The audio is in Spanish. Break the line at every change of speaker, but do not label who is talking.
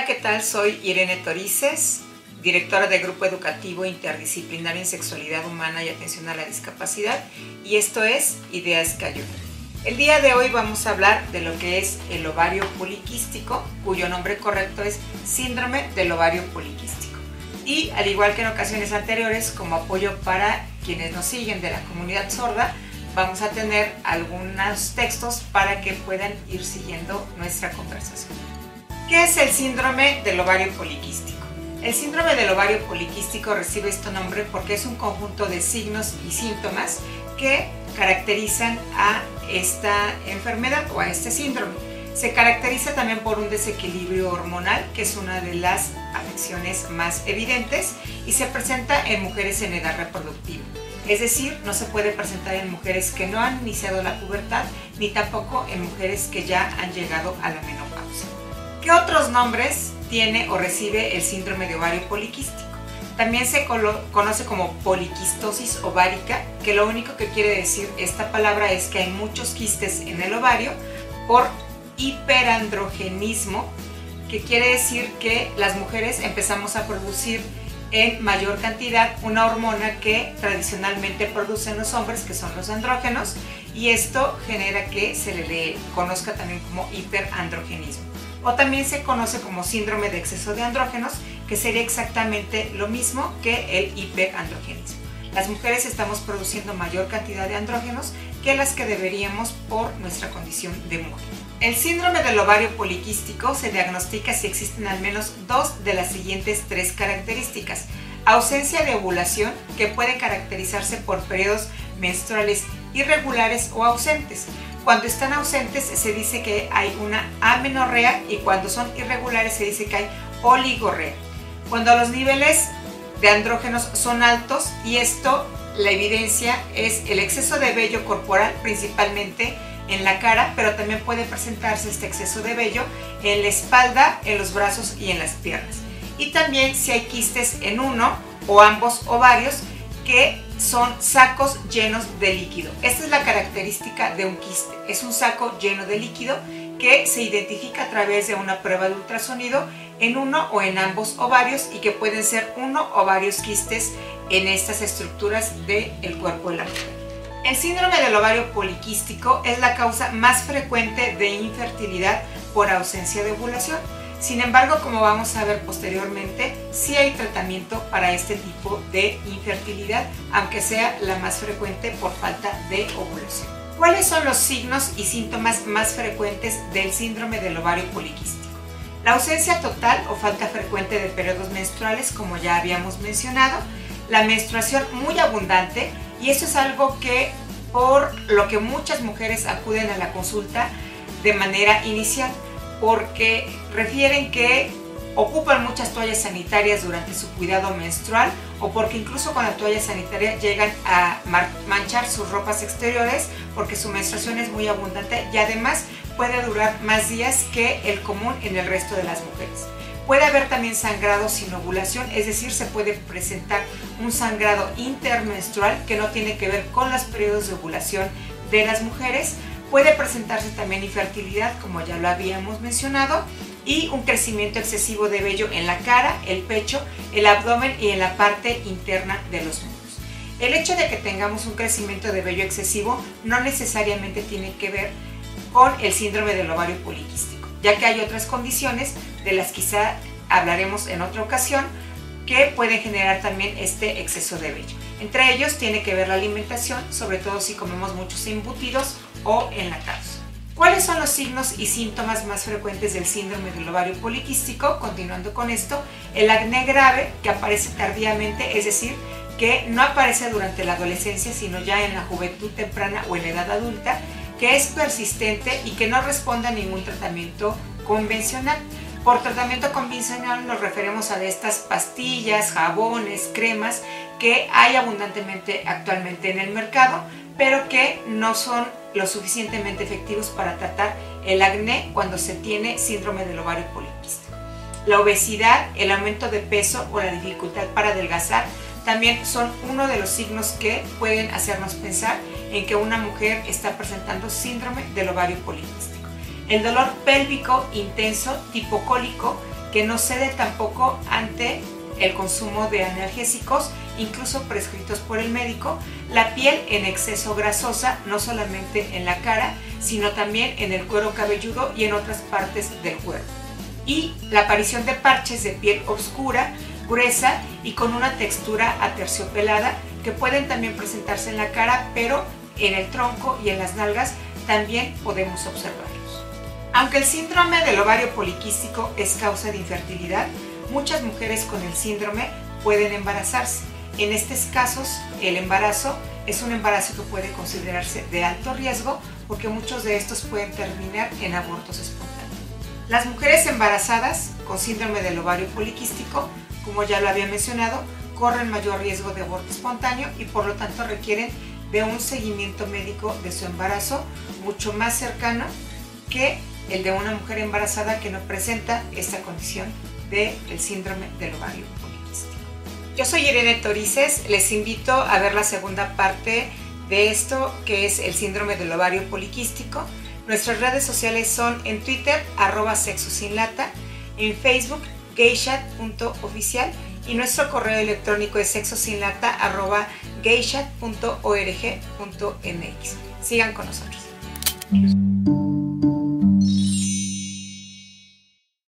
Hola, ¿qué tal? Soy Irene Torices, directora del Grupo Educativo Interdisciplinario en Sexualidad Humana y Atención a la Discapacidad, y esto es Ideas Cayo. El día de hoy vamos a hablar de lo que es el ovario poliquístico, cuyo nombre correcto es síndrome del ovario poliquístico. Y al igual que en ocasiones anteriores, como apoyo para quienes nos siguen de la comunidad sorda, vamos a tener algunos textos para que puedan ir siguiendo nuestra conversación. ¿Qué es el síndrome del ovario poliquístico? El síndrome del ovario poliquístico recibe este nombre porque es un conjunto de signos y síntomas que caracterizan a esta enfermedad o a este síndrome. Se caracteriza también por un desequilibrio hormonal, que es una de las afecciones más evidentes, y se presenta en mujeres en edad reproductiva. Es decir, no se puede presentar en mujeres que no han iniciado la pubertad, ni tampoco en mujeres que ya han llegado a la menopausia. ¿Qué otros nombres tiene o recibe el síndrome de ovario poliquístico? También se conoce como poliquistosis ovárica, que lo único que quiere decir esta palabra es que hay muchos quistes en el ovario por hiperandrogenismo, que quiere decir que las mujeres empezamos a producir en mayor cantidad una hormona que tradicionalmente producen los hombres, que son los andrógenos, y esto genera que se le conozca también como hiperandrogenismo. O también se conoce como síndrome de exceso de andrógenos, que sería exactamente lo mismo que el hiperandrogenismo. Las mujeres estamos produciendo mayor cantidad de andrógenos que las que deberíamos por nuestra condición de mujer. El síndrome del ovario poliquístico se diagnostica si existen al menos dos de las siguientes tres características. Ausencia de ovulación, que puede caracterizarse por periodos menstruales irregulares o ausentes. Cuando están ausentes se dice que hay una amenorrea y cuando son irregulares se dice que hay oligorrea. Cuando los niveles de andrógenos son altos y esto, la evidencia es el exceso de vello corporal, principalmente en la cara, pero también puede presentarse este exceso de vello en la espalda, en los brazos y en las piernas. Y también si hay quistes en uno o ambos ovarios que son sacos llenos de líquido. Esta es la característica de un quiste. Es un saco lleno de líquido que se identifica a través de una prueba de ultrasonido en uno o en ambos ovarios y que pueden ser uno o varios quistes en estas estructuras del cuerpo de la mujer. El síndrome del ovario poliquístico es la causa más frecuente de infertilidad por ausencia de ovulación. Sin embargo, como vamos a ver posteriormente, sí hay tratamiento para este tipo de infertilidad, aunque sea la más frecuente por falta de ovulación. ¿Cuáles son los signos y síntomas más frecuentes del síndrome del ovario poliquístico? La ausencia total o falta frecuente de periodos menstruales, como ya habíamos mencionado, la menstruación muy abundante, y eso es algo que por lo que muchas mujeres acuden a la consulta de manera inicial porque refieren que ocupan muchas toallas sanitarias durante su cuidado menstrual o porque incluso con la toalla sanitaria llegan a manchar sus ropas exteriores porque su menstruación es muy abundante y además puede durar más días que el común en el resto de las mujeres. Puede haber también sangrado sin ovulación, es decir, se puede presentar un sangrado intermenstrual que no tiene que ver con los periodos de ovulación de las mujeres, Puede presentarse también infertilidad, como ya lo habíamos mencionado, y un crecimiento excesivo de vello en la cara, el pecho, el abdomen y en la parte interna de los muslos. El hecho de que tengamos un crecimiento de vello excesivo no necesariamente tiene que ver con el síndrome del ovario poliquístico, ya que hay otras condiciones de las quizá hablaremos en otra ocasión que pueden generar también este exceso de vello. Entre ellos tiene que ver la alimentación, sobre todo si comemos muchos embutidos o enlatados. ¿Cuáles son los signos y síntomas más frecuentes del síndrome del ovario poliquístico? Continuando con esto, el acné grave que aparece tardíamente, es decir, que no aparece durante la adolescencia, sino ya en la juventud temprana o en la edad adulta, que es persistente y que no responde a ningún tratamiento convencional. Por tratamiento convencional nos referimos a estas pastillas, jabones, cremas que hay abundantemente actualmente en el mercado, pero que no son lo suficientemente efectivos para tratar el acné cuando se tiene síndrome del ovario poliquístico. La obesidad, el aumento de peso o la dificultad para adelgazar también son uno de los signos que pueden hacernos pensar en que una mujer está presentando síndrome del ovario poliquístico. El dolor pélvico intenso tipo cólico que no cede tampoco ante el consumo de analgésicos, incluso prescritos por el médico, la piel en exceso grasosa, no solamente en la cara, sino también en el cuero cabelludo y en otras partes del cuerpo. Y la aparición de parches de piel oscura, gruesa y con una textura aterciopelada que pueden también presentarse en la cara, pero en el tronco y en las nalgas también podemos observarlos. Aunque el síndrome del ovario poliquístico es causa de infertilidad, muchas mujeres con el síndrome pueden embarazarse. En estos casos, el embarazo es un embarazo que puede considerarse de alto riesgo porque muchos de estos pueden terminar en abortos espontáneos. Las mujeres embarazadas con síndrome del ovario poliquístico, como ya lo había mencionado, corren mayor riesgo de aborto espontáneo y por lo tanto requieren de un seguimiento médico de su embarazo mucho más cercano que el de una mujer embarazada que no presenta esta condición del síndrome del ovario poliquístico. Yo soy Irene Torices, les invito a ver la segunda parte de esto que es el síndrome del ovario poliquístico. Nuestras redes sociales son en Twitter, arroba sexo sin lata, en Facebook, gayshat.oficial y nuestro correo electrónico es sexosinlata arroba gayshat.org.mx. Sigan con nosotros.